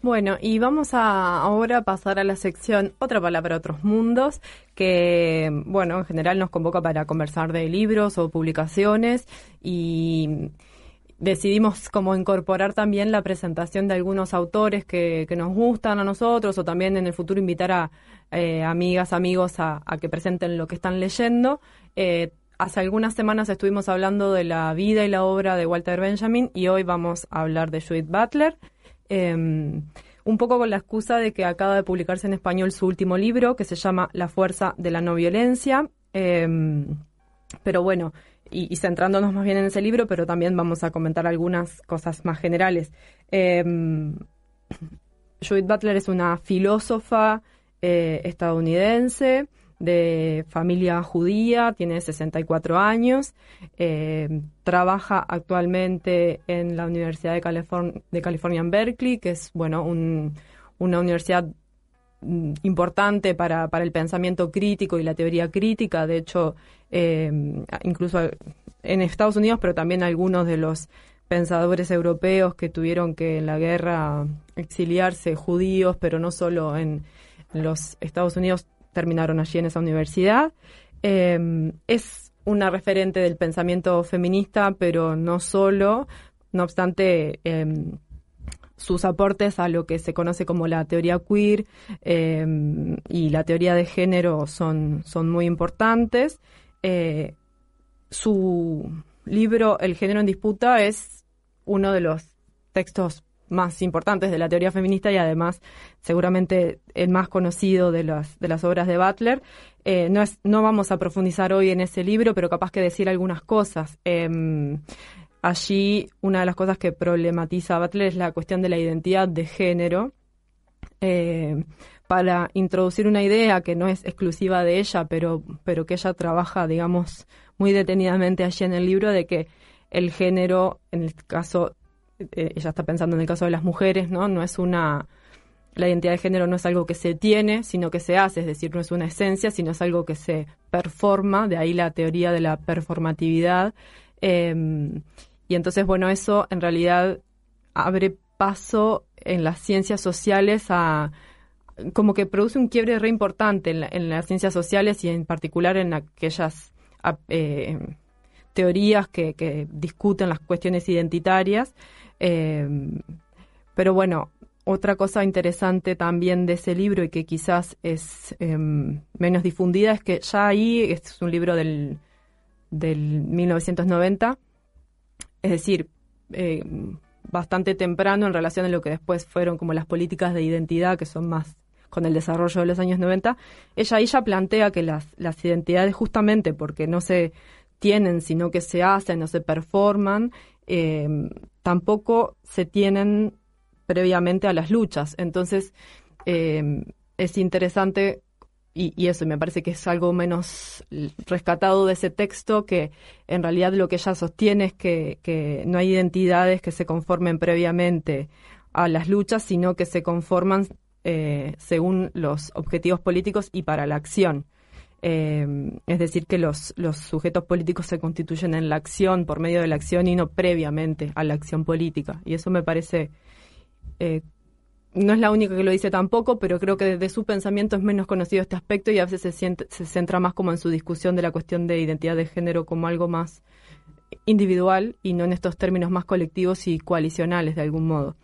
Bueno, y vamos a ahora pasar a la sección Otra palabra, otros mundos, que, bueno, en general nos convoca para conversar de libros o publicaciones y decidimos como incorporar también la presentación de algunos autores que, que nos gustan a nosotros o también en el futuro invitar a eh, amigas, amigos a, que presenten lo que están leyendo. Eh, hace algunas semanas estuvimos hablando de la vida y la obra de Walter Benjamin y hoy vamos a hablar de Judith Butler. Em, un poco con la excusa de que acaba de publicarse en español su último libro, que se llama La fuerza de la no violencia. Em, pero bueno, y, centrándonos más bien en ese libro, pero también vamos a comentar algunas cosas más generales. Em, Judith Butler es una filósofa eh, estadounidense de familia judía, tiene 64 años, eh, trabaja actualmente en la Universidad de, de California en Berkeley, que es bueno una universidad mm, importante para, para, el pensamiento crítico y la teoría crítica. De hecho, eh, incluso en Estados Unidos, pero también algunos de los pensadores europeos que tuvieron que en la guerra exiliarse, judíos, pero no solo en los Estados Unidos, terminaron allí en esa universidad. Em, es una referente del pensamiento feminista, pero no solo. No obstante, em, sus aportes a lo que se conoce como la teoría queer em, y la teoría de género son, son muy importantes. Eh, su libro El género en disputa es uno de los textos más importantes de la teoría feminista y además seguramente el más conocido de las, de las obras de Butler. Eh, no, es, no vamos a profundizar hoy en ese libro, pero capaz que decir algunas cosas. Em, allí una de las cosas que problematiza Butler es la cuestión de la identidad de género. Eh, para introducir una idea que no es exclusiva de ella, pero, pero que ella trabaja, digamos, muy detenidamente allí en el libro, de que el género, en el caso ella está pensando en el caso de las mujeres, ¿no? No es una la identidad de género no es algo que se tiene, sino que se hace, es decir, no es una esencia, sino es algo que se performa, de ahí la teoría de la performatividad. Em, y entonces, bueno, eso en realidad abre paso en las ciencias sociales a como que produce un quiebre re importante en, las ciencias sociales y en particular en aquellas eh, teorías que discuten las cuestiones identitarias. Em, pero bueno, otra cosa interesante también de ese libro y que quizás es em, menos difundida es que ya ahí, este es un libro del, del 1990, es decir, em, bastante temprano en relación a lo que después fueron como las políticas de identidad, que son más con el desarrollo de los años 90, ella ahí ya plantea que las, las identidades justamente porque no se tienen, sino que se hacen o se performan, eh, tampoco se tienen previamente a las luchas. Entonces, eh, es interesante, y, eso me parece que es algo menos rescatado de ese texto, que en realidad lo que ella sostiene es que, no hay identidades que se conformen previamente a las luchas, sino que se conforman eh, según los objetivos políticos y para la acción. Eh, es decir, que los, los sujetos políticos se constituyen en la acción, por medio de la acción y no previamente a la acción política. Y eso me parece, eh, no es la única que lo dice tampoco, pero creo que desde su pensamiento es menos conocido este aspecto y a veces se, se centra más como en su discusión de la cuestión de identidad de género como algo más individual y no en estos términos más colectivos y coalicionales de algún modo.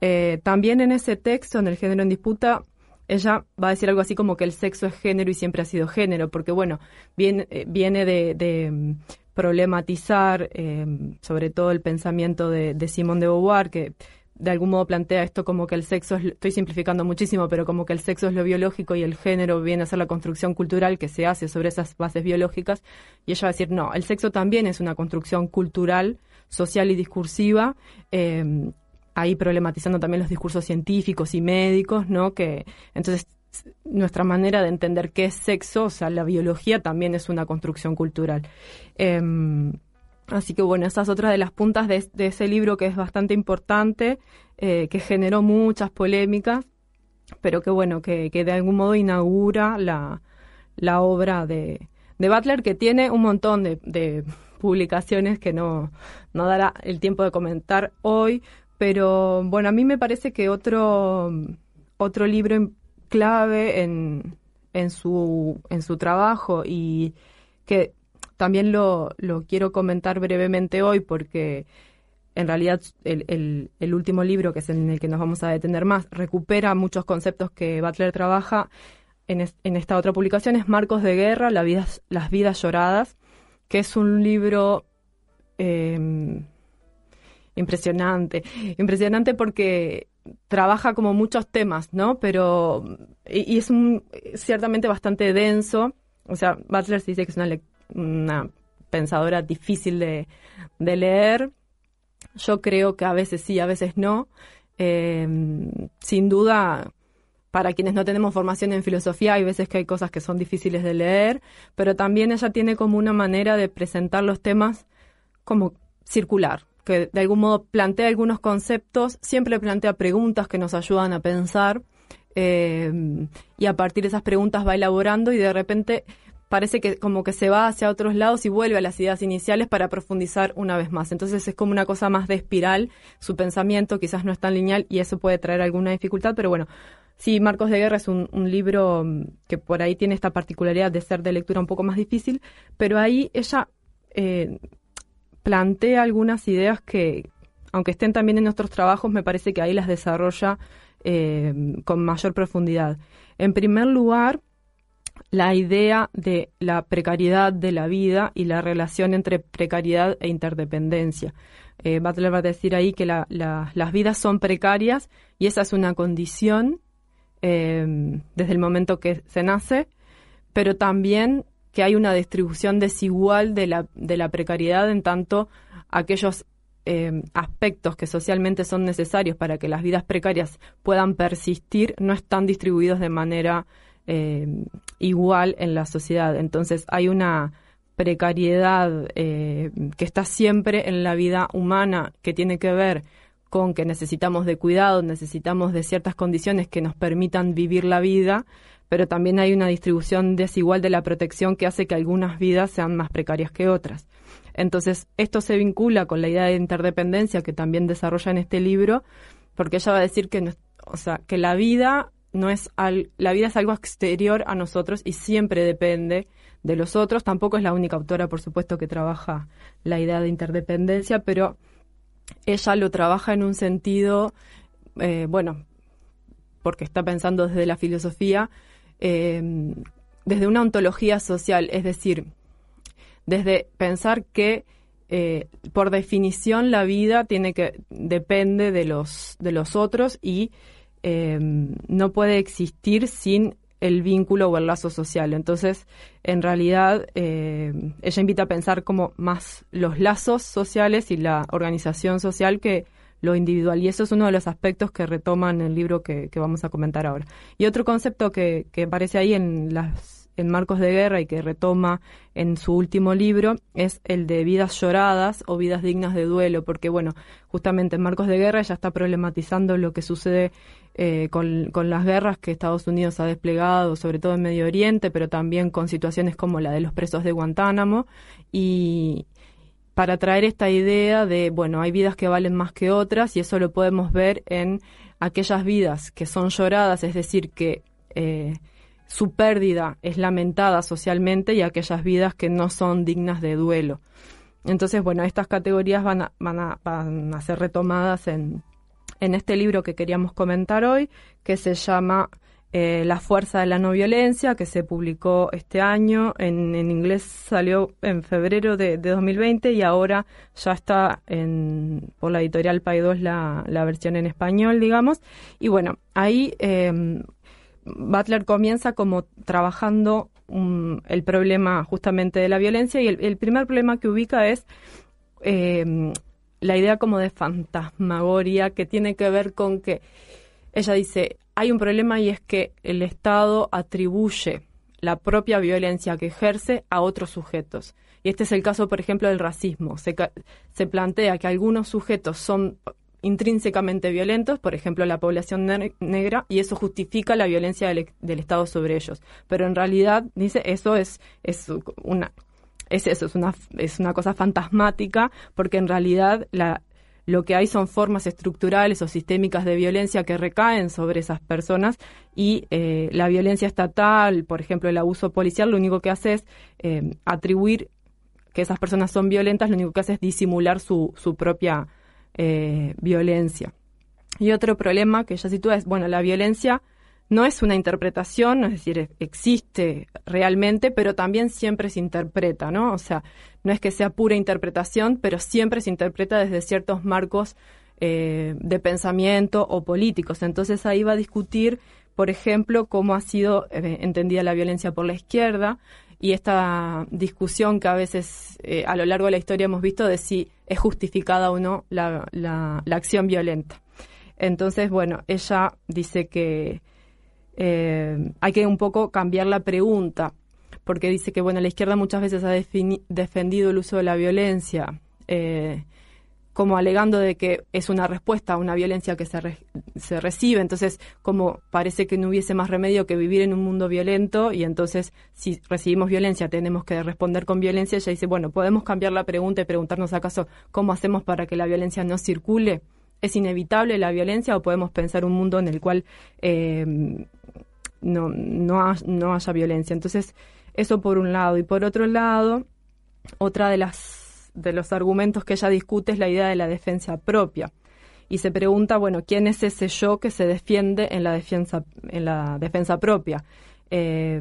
Eh, también en ese texto, en el género en disputa, ella va a decir algo así como que el sexo es género y siempre ha sido género, porque bueno, viene, eh, viene de, mm, problematizar em, sobre todo el pensamiento de, de Simone de Beauvoir, que de algún modo plantea esto como que el sexo, es, estoy simplificando muchísimo, pero como que el sexo es lo biológico y el género viene a ser la construcción cultural que se hace sobre esas bases biológicas. Y ella va a decir, no, el sexo también es una construcción cultural, social y discursiva, eh, ahí problematizando también los discursos científicos y médicos, ¿no? Que entonces nuestra manera de entender qué es sexo, o sea, la biología también es una construcción cultural. Em, así que bueno, esa es otra de las puntas de, ese libro que es bastante importante, eh, que generó muchas polémicas, pero que bueno, que, de algún modo inaugura la, la obra de, de Butler, que tiene un montón de, de publicaciones que no, no dará el tiempo de comentar hoy, Pero bueno, a mí me parece que otro, otro libro clave en, en, su, en su trabajo y que también lo, lo quiero comentar brevemente hoy porque en realidad el, el, último libro, que es en el que nos vamos a detener más, recupera muchos conceptos que Butler trabaja en, en esta otra publicación, es Marcos de Guerra, Las vidas, las vidas lloradas, que es un libro em, impresionante, impresionante porque trabaja como muchos temas, ¿no? Pero, y, es un, ciertamente bastante denso, o sea, Butler dice que es una, una pensadora difícil de, leer, yo creo que a veces sí, a veces no. Eh, sin duda, para quienes no tenemos formación en filosofía, hay veces que hay cosas que son difíciles de leer, pero también ella tiene como una manera de presentar los temas como circular, que de algún modo plantea algunos conceptos, siempre plantea preguntas que nos ayudan a pensar. Eh, y a partir de esas preguntas va elaborando y de repente parece que como que se va hacia otros lados y vuelve a las ideas iniciales para profundizar una vez más. Entonces es como una cosa más de espiral, su pensamiento quizás no es tan lineal y eso puede traer alguna dificultad, pero bueno, sí, Marcos de Guerra es un, libro mm, que por ahí tiene esta particularidad de ser de lectura un poco más difícil, pero ahí ella eh, plantea algunas ideas que, aunque estén también en nuestros trabajos, me parece que ahí las desarrolla eh, con mayor profundidad. En primer lugar, la idea de la precariedad de la vida y la relación entre precariedad e interdependencia. Eh, Butler va a decir ahí que las vidas son precarias y esa es una condición em, desde el momento que se nace, pero también que hay una distribución desigual de la, de la precariedad en tanto aquellos em, aspectos que socialmente son necesarios para que las vidas precarias puedan persistir no están distribuidos de manera eh, igual en la sociedad. Entonces hay una precariedad eh, que está siempre en la vida humana que tiene que ver con que necesitamos de cuidado, necesitamos de ciertas condiciones que nos permitan vivir la vida, pero también hay una distribución desigual de la protección que hace que algunas vidas sean más precarias que otras. Entonces, esto se vincula con la idea de interdependencia que también desarrolla en este libro, porque ella va a decir que, o sea, que la vida no es la vida es algo exterior a nosotros y siempre depende de los otros. Tampoco es la única autora, por supuesto, que trabaja la idea de interdependencia, pero ella lo trabaja en un sentido, eh, bueno, porque está pensando desde la filosofía, eh, desde una ontología social, es decir, desde pensar que eh, por definición la vida tiene que depende de los de los otros y eh, no puede existir sin el vínculo o el lazo social. Entonces, en realidad, ella invita a pensar como más los lazos sociales y la organización social que lo individual. Y eso es uno de los aspectos que retoma en el libro que, vamos a comentar ahora. Y otro concepto que, que aparece ahí en las en Marcos de Guerra y que retoma en su último libro es el de vidas lloradas o vidas dignas de duelo, porque bueno, justamente en Marcos de Guerra ya está problematizando lo que sucede eh, con, con, las guerras que Estados Unidos ha desplegado, sobre todo en Medio Oriente, pero también con situaciones como la de los presos de Guantánamo y para traer esta idea de, bueno, hay vidas que valen más que otras y eso lo podemos ver en aquellas vidas que son lloradas, es decir, que eh, su pérdida es lamentada socialmente y aquellas vidas que no son dignas de duelo. Entonces, bueno, estas categorías van a, van a, van a ser retomadas en, en este libro que queríamos comentar hoy, que se llama eh, La fuerza de la no violencia, que se publicó este año. En, en inglés salió en febrero de, de, 2020 y ahora ya está en, por la editorial Paidós la, la versión en español, digamos. Y bueno, ahí eh, Butler comienza como trabajando el problema justamente de la violencia y el, primer problema que ubica es em, la idea como de fantasmagoria que tiene que ver con que ella dice, hay un problema y es que el Estado atribuye la propia violencia que ejerce a otros sujetos. Y este es el caso, por ejemplo, del racismo. Se, se plantea que algunos sujetos son intrínsecamente violentos, por ejemplo la población negra, y eso justifica la violencia del, Estado sobre ellos. Pero en realidad, dice, eso es, es una es eso, es una, es una cosa fantasmática, porque en realidad la, lo que hay son formas estructurales o sistémicas de violencia que recaen sobre esas personas y eh, la violencia estatal, por ejemplo, el abuso policial, lo único que hace es eh, atribuir que esas personas son violentas, lo único que hace es disimular su, su propia eh, violencia. Y otro problema que ella sitúa es, bueno, la violencia no es una interpretación, es decir, existe realmente, pero también siempre se interpreta, ¿no? O sea, no es que sea pura interpretación, pero siempre se interpreta desde ciertos marcos eh, de pensamiento o políticos. Entonces ahí va a discutir, por ejemplo, cómo ha sido eh, entendida la violencia por la izquierda y esta discusión que a veces eh, a lo largo de la historia hemos visto de si es justificada o no la, la acción violenta. Entonces, bueno, ella dice que eh, hay que un poco cambiar la pregunta, porque dice que bueno, la izquierda muchas veces ha defendido el uso de la violencia eh, como alegando de que es una respuesta a una violencia que se, se recibe, entonces como parece que no hubiese más remedio que vivir en un mundo violento y entonces si recibimos violencia tenemos que responder con violencia, ella dice, bueno, podemos cambiar la pregunta y preguntarnos acaso cómo hacemos para que la violencia no circule es inevitable la violencia o podemos pensar un mundo en el cual eh, no, no, no haya violencia. Entonces, eso por un lado. Y por otro lado, otra de las de los argumentos que ella discute es la idea de la defensa propia. Y se pregunta, bueno, ¿quién es ese yo que se defiende en la defensa, en la defensa propia? Eh,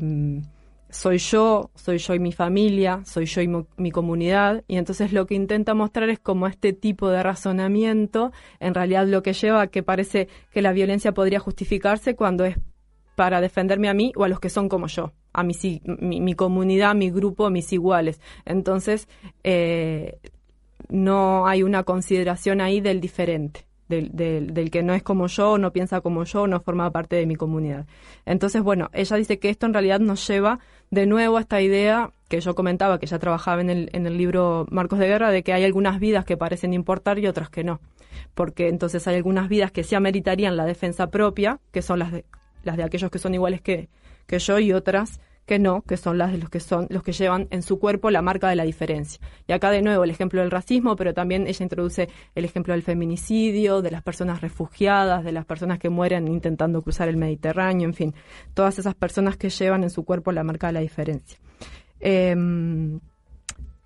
soy yo, soy yo y mi familia, soy yo y mi comunidad, y entonces lo que intenta mostrar es como este tipo de razonamiento en realidad lo que lleva a que parece que la violencia podría justificarse cuando es para defenderme a mí o a los que son como yo, a mi, mi, comunidad, mi grupo, mis iguales. Entonces, eh, no hay una consideración ahí del diferente del, del, que no es como yo, no piensa como yo, no forma parte de mi comunidad. Entonces, bueno, ella dice que esto en realidad nos lleva de nuevo a esta idea que yo comentaba, que ya trabajaba en el, en el libro Marcos de Guerra, de que hay algunas vidas que parecen importar y otras que no. Porque entonces hay algunas vidas que sí ameritarían la defensa propia, que son las de, las de aquellos que son iguales que, que yo, y otras que no, que son las de los que son los que llevan en su cuerpo la marca de la diferencia. Y acá de nuevo el ejemplo del racismo, pero también ella introduce el ejemplo del feminicidio, de las personas refugiadas, de las personas que mueren intentando cruzar el Mediterráneo, en fin, todas esas personas que llevan en su cuerpo la marca de la diferencia. Em,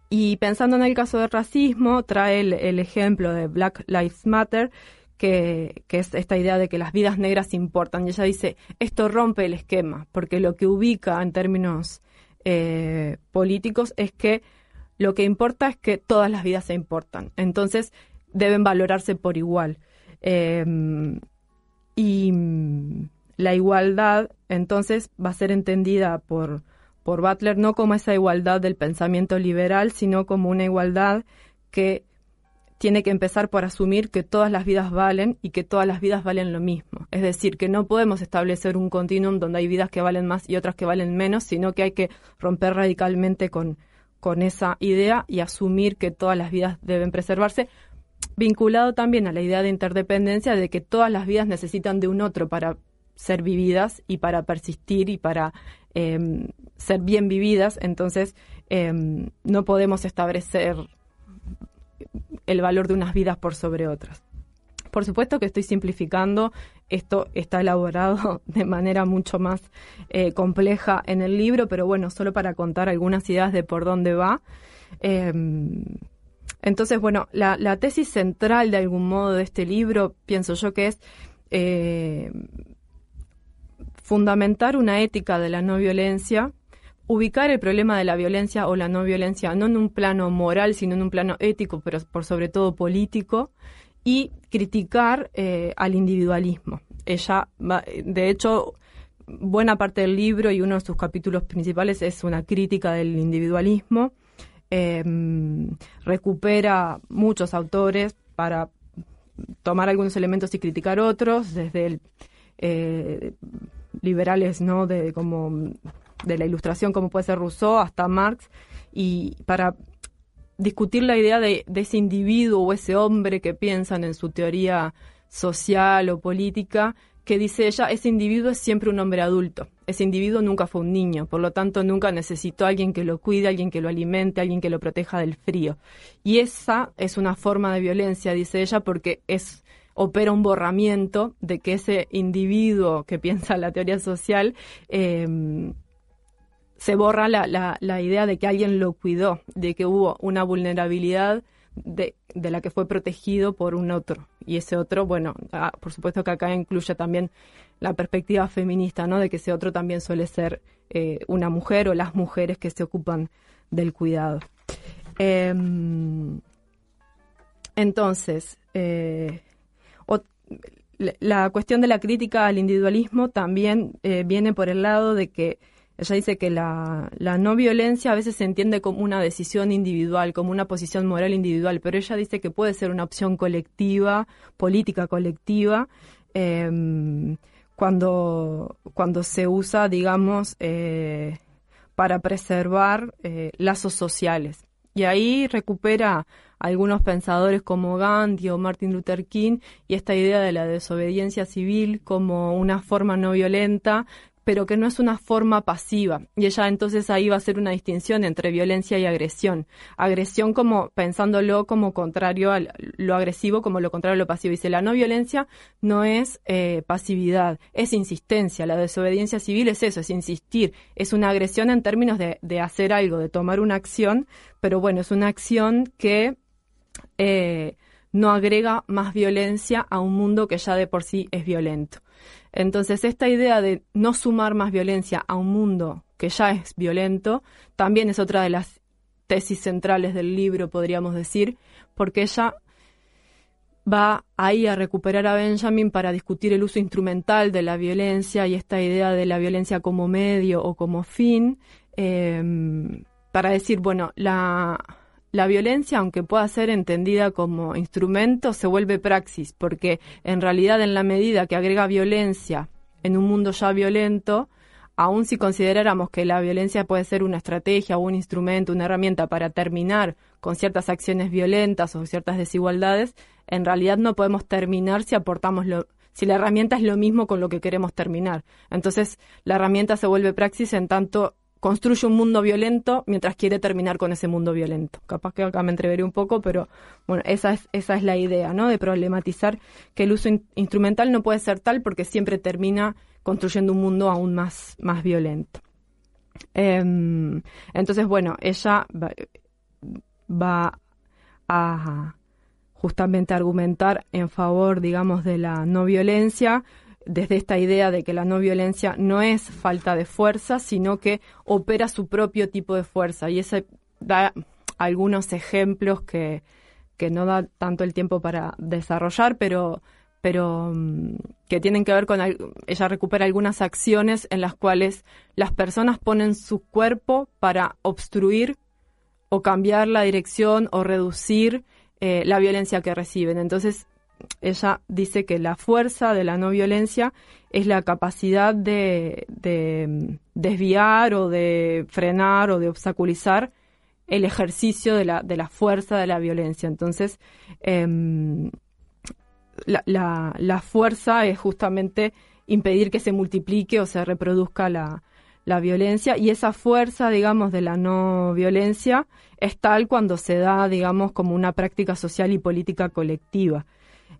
y pensando en el caso del racismo, trae el ejemplo de Black Lives Matter, que, es esta idea de que las vidas negras importan. Y ella dice, esto rompe el esquema, porque lo que ubica en términos eh, políticos es que lo que importa es que todas las vidas se importan. Entonces, deben valorarse por igual. Em, y la igualdad, entonces, va a ser entendida por, por Butler no como esa igualdad del pensamiento liberal, sino como una igualdad que tiene que empezar por asumir que todas las vidas valen y que todas las vidas valen lo mismo. Es decir, que no podemos establecer un continuum donde hay vidas que valen más y otras que valen menos, sino que hay que romper radicalmente con, con esa idea y asumir que todas las vidas deben preservarse, vinculado también a la idea de interdependencia de que todas las vidas necesitan de un otro para ser vividas y para persistir y para em, ser bien vividas. Entonces, em, no podemos establecer el valor de unas vidas por sobre otras. Por supuesto que estoy simplificando, esto está elaborado de manera mucho más eh, compleja en el libro, pero bueno, solo para contar algunas ideas de por dónde va. Em, entonces, bueno, la, tesis central de algún modo de este libro, pienso yo que es eh, fundamentar una ética de la no violencia ubicar el problema de la violencia o la no violencia no en un plano moral, sino en un plano ético, pero por sobre todo político, y criticar eh, al individualismo. Ella, de hecho, buena parte del libro y uno de sus capítulos principales es una crítica del individualismo. Em, recupera muchos autores para tomar algunos elementos y criticar otros, desde el, eh, liberales, ¿no? De como de la ilustración como puede ser Rousseau hasta Marx y para discutir la idea de, ese individuo o ese hombre que piensan en su teoría social o política que dice ella, ese individuo es siempre un hombre adulto, ese individuo nunca fue un niño, por lo tanto nunca necesitó a alguien que lo cuide, alguien que lo alimente, alguien que lo proteja del frío. Y esa es una forma de violencia, dice ella, porque es opera un borramiento de que ese individuo que piensa la teoría social em, se borra la, la, la idea de que alguien lo cuidó, de que hubo una vulnerabilidad de, de, la que fue protegido por un otro. Y ese otro, bueno, ah, por supuesto que acá incluye también la perspectiva feminista, ¿no? De que ese otro también suele ser eh, una mujer o las mujeres que se ocupan del cuidado. Eh, entonces, eh, la cuestión de la crítica al individualismo también eh, viene por el lado de que ella dice que la, no violencia a veces se entiende como una decisión individual, como una posición moral individual, pero ella dice que puede ser una opción colectiva, política colectiva, eh, cuando, cuando se usa, digamos, eh, para preservar eh, lazos sociales. Y ahí recupera algunos pensadores como Gandhi o Martin Luther King y esta idea de la desobediencia civil como una forma no violenta pero que no es una forma pasiva. Y ella entonces ahí va a hacer una distinción entre violencia y agresión. Agresión como pensándolo como contrario a lo agresivo, como lo contrario a lo pasivo. Dice, la no violencia no es eh, pasividad, es insistencia. La desobediencia civil es eso, es insistir. Es una agresión en términos de, de hacer algo, de tomar una acción, pero bueno, es una acción que... Eh, no agrega más violencia a un mundo que ya de por sí es violento. Entonces, esta idea de no sumar más violencia a un mundo que ya es violento, también es otra de las tesis centrales del libro, podríamos decir, porque ella va ahí a recuperar a Benjamin para discutir el uso instrumental de la violencia y esta idea de la violencia como medio o como fin, eh, para decir, bueno, la, la violencia, aunque pueda ser entendida como instrumento, se vuelve praxis, porque en realidad en la medida que agrega violencia en un mundo ya violento, aun si consideráramos que la violencia puede ser una estrategia o un instrumento, una herramienta para terminar con ciertas acciones violentas o ciertas desigualdades, en realidad no podemos terminar si aportamos lo, si la herramienta es lo mismo con lo que queremos terminar. Entonces, la herramienta se vuelve praxis en tanto construye un mundo violento mientras quiere terminar con ese mundo violento. Capaz que acá me entreveré un poco, pero bueno, esa es, esa es la idea, ¿no? De problematizar que el uso instrumental no puede ser tal porque siempre termina construyendo un mundo aún más, más violento. Em, entonces, bueno, ella va, va a justamente argumentar en favor, digamos, de la no violencia, desde esta idea de que la no violencia no es falta de fuerza, sino que opera su propio tipo de fuerza. Y ese da algunos ejemplos que, que no da tanto el tiempo para desarrollar, pero, pero mm, que tienen que ver con, ella recupera algunas acciones en las cuales las personas ponen su cuerpo para obstruir o cambiar la dirección o reducir eh, la violencia que reciben. Entonces, ella dice que la fuerza de la no violencia es la capacidad de, mm, desviar o de frenar o de obstaculizar el ejercicio de la, de la fuerza de la violencia. Entonces, em, la, la, fuerza es justamente impedir que se multiplique o se reproduzca la, la violencia y esa fuerza, digamos, de la no violencia es tal cuando se da, digamos, como una práctica social y política colectiva.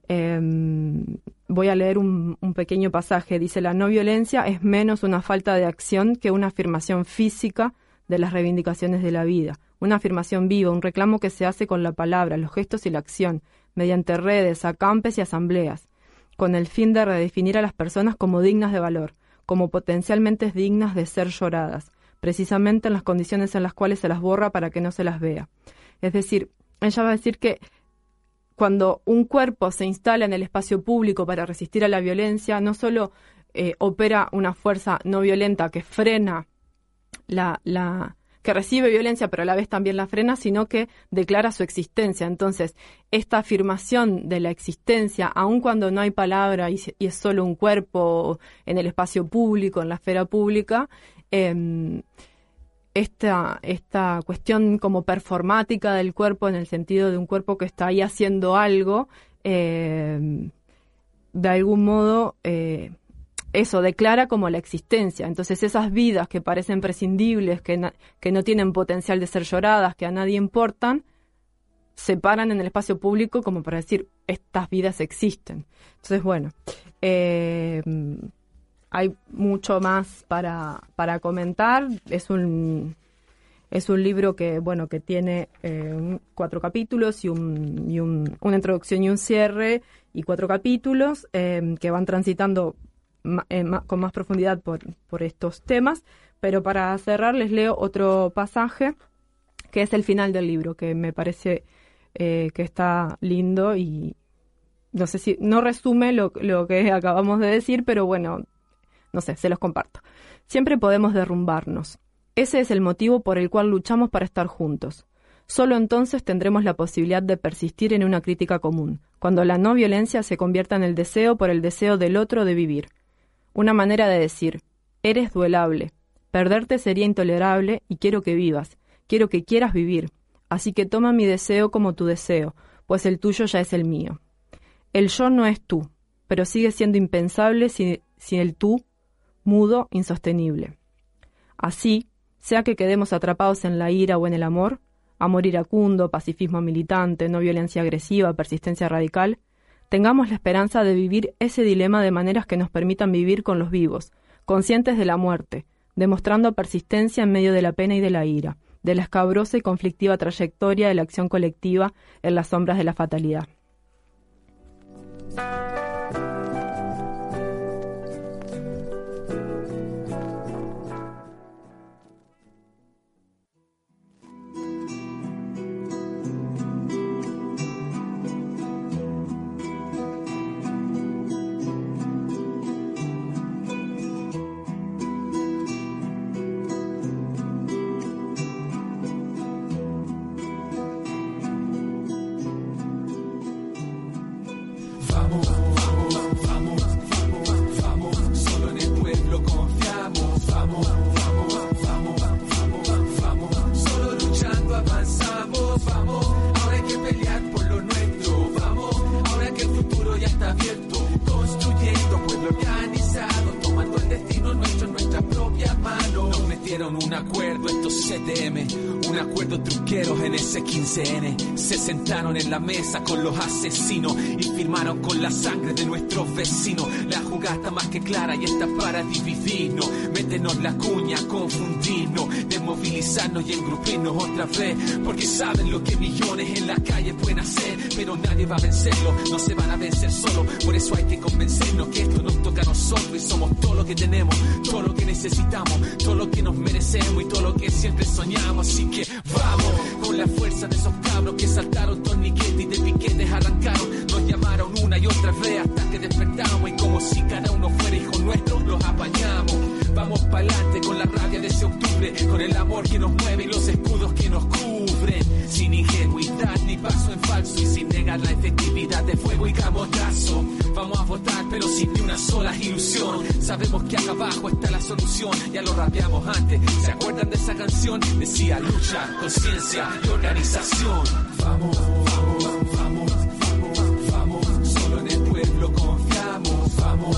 Em, voy a leer un, pequeño pasaje. Dice, la no violencia es menos una falta de acción que una afirmación física de las reivindicaciones de la vida. Una afirmación viva, un reclamo que se hace con la palabra, los gestos y la acción, mediante redes, acampes y asambleas, con el fin de redefinir a las personas como dignas de valor, como potencialmente dignas de ser lloradas, precisamente en las condiciones en las cuales se las borra para que no se las vea. Es decir, ella va a decir que cuando un cuerpo se instala en el espacio público para resistir a la violencia, no solo eh, opera una fuerza no violenta que frena la, que recibe violencia, pero a la vez también la frena, sino que declara su existencia. Entonces, esta afirmación de la existencia, aun cuando no hay palabra y, es solo un cuerpo en el espacio público, en la esfera pública, eh, esta, esta cuestión como performática del cuerpo en el sentido de un cuerpo que está ahí haciendo algo, eh, de algún modo eh, eso declara como la existencia. Entonces esas vidas que parecen prescindibles, que, que no tienen potencial de ser lloradas, que a nadie importan, se paran en el espacio público como para decir, estas vidas existen. Entonces, bueno, eh, hay mucho más para, para comentar. Es un, es un libro que, bueno, que tiene eh, cuatro capítulos y, un, y un, una introducción y un cierre y cuatro capítulos eh, que van transitando con más profundidad por, por estos temas. Pero para cerrar les leo otro pasaje que es el final del libro, que me parece que está lindo y, no sé si, no resume lo, lo que acabamos de decir, pero bueno, no sé, se los comparto. Siempre podemos derrumbarnos. Ese es el motivo por el cual luchamos para estar juntos. Solo entonces tendremos la posibilidad de persistir en una crítica común, cuando la no violencia se convierta en el deseo por el deseo del otro de vivir. Una manera de decir, eres duelable, perderte sería intolerable y quiero que vivas, quiero que quieras vivir, así que toma mi deseo como tu deseo, pues el tuyo ya es el mío. El yo no es tú, pero sigue siendo impensable sin, el tú, mudo, insostenible. Así, sea que quedemos atrapados en la ira o en el amor, amor iracundo, pacifismo militante, no violencia agresiva, persistencia radical, tengamos la esperanza de vivir ese dilema de maneras que nos permitan vivir con los vivos, conscientes de la muerte, demostrando persistencia en medio de la pena y de la ira, de la escabrosa y conflictiva trayectoria de la acción colectiva en las sombras de la fatalidad. En la mesa con los asesinos y firmaron con la sangre de nuestros vecinos. La jugada está más que clara y está para dividirnos, meternos la cuña, confundirnos, desmovilizarnos y engrupirnos otra vez, porque saben lo que millones en la calle pueden hacer, pero nadie va a vencerlo, no se van a vencer solo, por eso hay que convencernos que esto nos toca a nosotros y somos todo lo que tenemos, todo lo que necesitamos, todo lo que nos merecemos y todo lo que siempre soñamos, así que vamos con la fuerza de esos cabros que saltaron torniquetes y de piquetes arrancaron, nos llamaron una y otra vez hasta que despertamos y como si cada uno fuera hijo nuestro, los apañamos. Vamos para adelante con la rabia de ese octubre, con el amor que nos mueve y los escudos que nos cubren, sin ingenuidad ni paso en falso y sin negar la efectividad de fuego y camotazo. Vamos a votar, pero sin ni una sola ilusión. Sabemos que acá abajo está la solución, ya lo rapeamos antes. ¿Se acuerdan de esa canción? Decía lucha, conciencia y organización. Vamos, vamos, vamos, vamos, vamos. Solo en el pueblo confiamos. Vamos,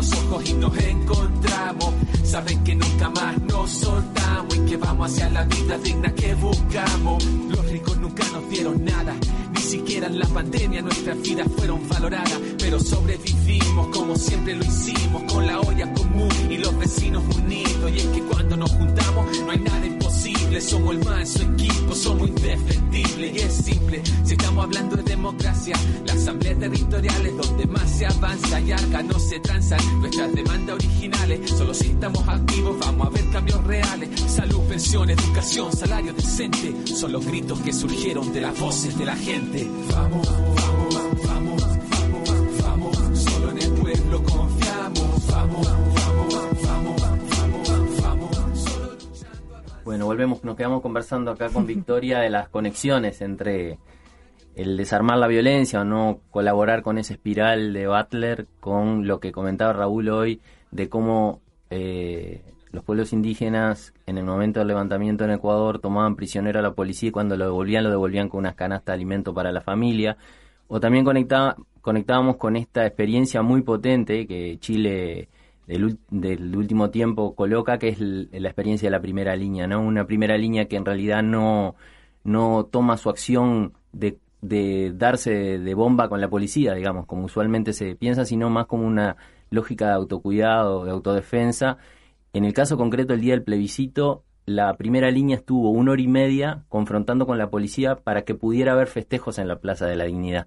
los ojos y nos encontramos. Saben que nunca más nos soltamos y que vamos hacia la vida digna que buscamos. Los ricos nunca nos dieron nada, ni siquiera en la pandemia nuestras vidas fueron valoradas, pero sobrevivimos como siempre lo hicimos, con la olla común y los vecinos unidos. Y es que cuando nos juntamos no hay nada somos el más su equipo, somos indefectibles y es simple. Si estamos hablando de democracia. La asamblea territorial es donde más se avanza y acá no se transan nuestras demandas originales. Solo si estamos activos vamos a ver cambios reales. Salud, pensión, educación, salario decente. Son los gritos que surgieron de las voces de la gente. Vamos, vamos, vamos, vamos, vamos. Solo en el pueblo confiamos. Vamos, Bueno, volvemos, nos quedamos conversando acá con Victoria de las conexiones entre el desarmar la violencia o no colaborar con esa espiral de Butler con lo que comentaba Raúl hoy de cómo eh, los pueblos indígenas en el momento del levantamiento en Ecuador tomaban prisionero a la policía y cuando lo devolvían lo devolvían con unas canastas de alimento para la familia. O también conectaba, conectábamos con esta experiencia muy potente que Chile del, del último tiempo coloca, que es la experiencia de la primera línea, ¿no? Una primera línea que en realidad no, no toma su acción de de darse de bomba con la policía, digamos, como usualmente se piensa, sino más como una lógica de autocuidado, de autodefensa. En el caso concreto, el día del plebiscito, la primera línea estuvo una hora y media confrontando con la policía para que pudiera haber festejos en la Plaza de la Dignidad.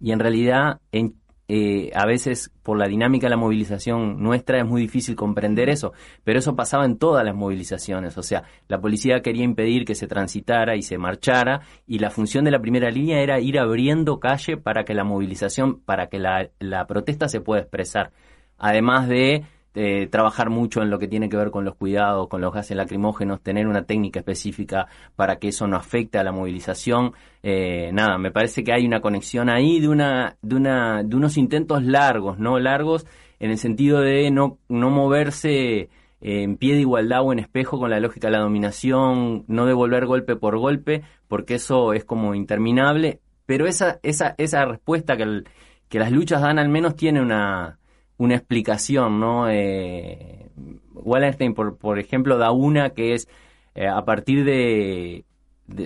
Y en realidad, en eh, a veces por la dinámica de la movilización nuestra es muy difícil comprender eso, pero eso pasaba en todas las movilizaciones, o sea, la policía quería impedir que se transitara y se marchara y la función de la primera línea era ir abriendo calle para que la movilización, para que la, la protesta se pueda expresar, además de eh, trabajar mucho en lo que tiene que ver con los cuidados, con los gases lacrimógenos, tener una técnica específica para que eso no afecte a la movilización. Eh, nada, me parece que hay una conexión ahí de una, de una, de unos intentos largos, ¿no? Largos en el sentido de no, no moverse en pie de igualdad o en espejo con la lógica de la dominación, no devolver golpe por golpe, porque eso es como interminable. Pero esa, esa, esa respuesta que, que las luchas dan al menos tiene una, una explicación, ¿no? Eh, Wallenstein, por, por ejemplo, da una que es eh, a partir de,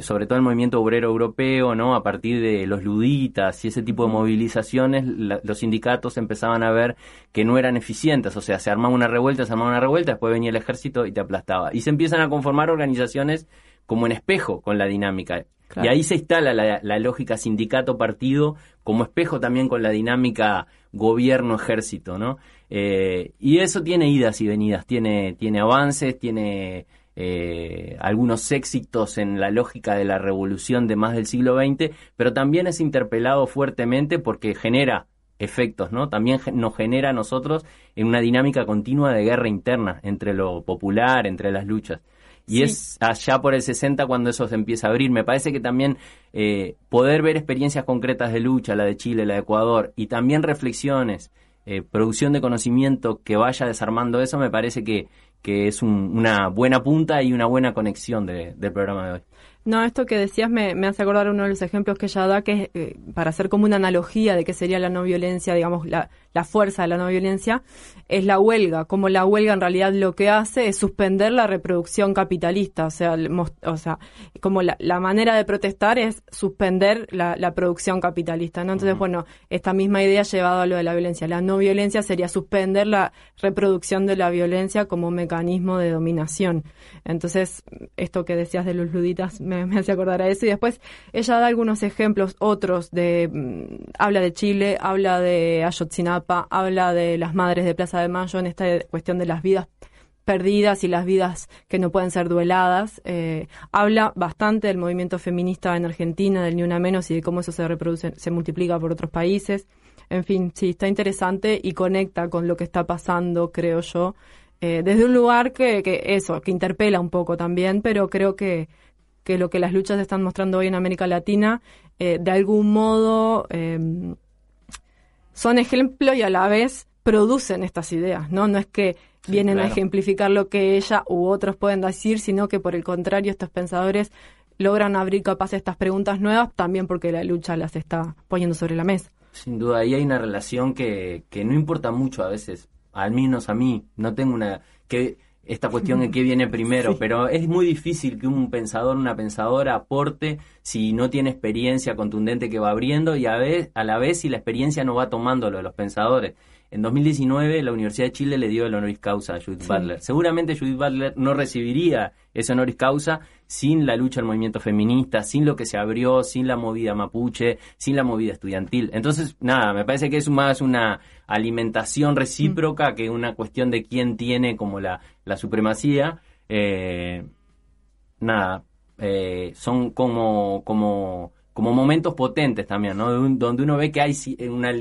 sobre todo el movimiento obrero europeo, ¿no? A partir de los luditas y ese tipo de movilizaciones, los sindicatos empezaban a ver que no eran eficientes, o sea, se armaba una revuelta, se armaba una revuelta, después venía el ejército y te aplastaba. Y se empiezan a conformar organizaciones como en espejo con la dinámica. Y ahí se instala la, lógica sindicato-partido como espejo también con la dinámica gobierno-ejército, ¿no? Eh, y eso tiene idas y venidas, tiene, tiene avances, tiene eh, algunos éxitos en la lógica de la revolución de más del siglo XX, pero también es interpelado fuertemente porque genera efectos, ¿no? También nos genera a nosotros en una dinámica continua de guerra interna entre lo popular, entre las luchas. Y es allá por el 60 cuando eso se empieza a abrir. Me parece que también eh, poder ver experiencias concretas de lucha, la de Chile, la de Ecuador, y también reflexiones, eh, producción de conocimiento que vaya desarmando eso, me parece que, que es una buena punta y una buena conexión del programa de hoy. No, esto que decías me, hace acordar uno de los ejemplos que ella da, que es eh, para hacer como una analogía de qué sería la no violencia, digamos, la, la fuerza de la no violencia, es la huelga. Como la huelga en realidad lo que hace es suspender la reproducción capitalista. O sea, o sea como la, manera de protestar es suspender la, producción capitalista. ¿no? Entonces, bueno, esta misma idea llevada a lo de la violencia. La no violencia sería suspender la reproducción de la violencia como mecanismo de dominación. Entonces, esto que decías de los luditas me, hace acordar a eso. Y después ella da algunos ejemplos, otros de, mm, habla de Chile, habla de Ayotzinapa, habla de las madres de Plaza de Mayo en esta cuestión de las vidas perdidas y las vidas que no pueden ser dueladas. Eh, habla bastante del movimiento feminista en Argentina, del Ni Una Menos y de cómo eso se reproduce, se multiplica por otros países. En fin, sí, está interesante y conecta con lo que está pasando, creo yo, eh, desde un lugar que, que eso, que interpela un poco también, pero creo que que lo que las luchas están mostrando hoy en América Latina, eh, de algún modo em, son ejemplo y a la vez producen estas ideas, ¿no? No es que vienen a ejemplificar lo que ella u otros pueden decir, sino que por el contrario estos pensadores logran abrir capaz estas preguntas nuevas también porque la lucha las está poniendo sobre la mesa. Sin duda, ahí hay una relación que, que no importa mucho a veces, al menos a mí, no tengo una... que esta cuestión de qué viene primero, pero es muy difícil que un pensador, una pensadora aporte si no tiene experiencia contundente que va abriendo y a, vez, a la vez si la experiencia no va tomándolo de los pensadores. En 2019 la Universidad de Chile le dio el honoris causa a Judith Butler. Seguramente Judith Butler no recibiría ese honoris causa sin la lucha del movimiento feminista, sin lo que se abrió, sin la movida mapuche, sin la movida estudiantil. Entonces, nada, me parece que es más una alimentación recíproca que una cuestión de quién tiene como la, la supremacía. Eh, nada, eh, son como, como, como momentos potentes también, ¿no? Donde uno ve que hay una,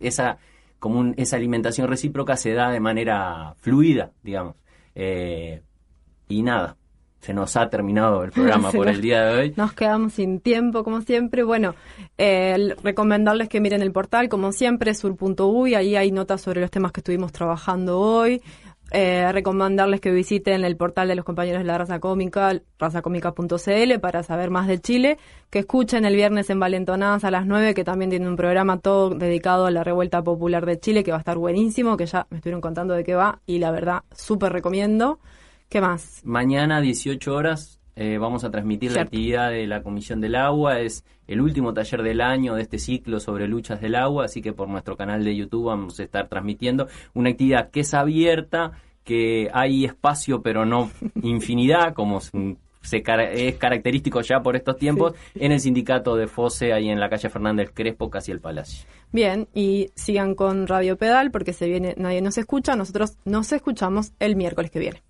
esa como esa alimentación recíproca se da de manera fluida, digamos. Eh, y nada, se nos ha terminado el programa por el día de hoy. Nos quedamos sin tiempo, como siempre. Bueno, eh, recomendarles que miren el portal, como siempre, sur.uy, ahí hay notas sobre los temas que estuvimos trabajando hoy. Eh, recomendarles que visiten el portal de los compañeros de la raza cómica, razacómica.cl, para saber más de Chile, que escuchen el viernes en Valentonadas a las 9, que también tiene un programa todo dedicado a la revuelta popular de Chile, que va a estar buenísimo, que ya me estuvieron contando de qué va, y la verdad, súper recomiendo. ¿Qué más? Mañana, 18 horas, eh, vamos a transmitir la actividad de la Comisión del Agua. Es el último taller del año de este ciclo sobre luchas del agua, así que por nuestro canal de YouTube vamos a estar transmitiendo una actividad que es abierta, que hay espacio pero no infinidad, como se es característico ya por estos tiempos, en el sindicato de FOSE, ahí en la calle Fernández Crespo, casi el Palacio. Bien, y sigan con Radio Pedal porque se viene Nadie nos escucha, nosotros nos escuchamos el miércoles que viene.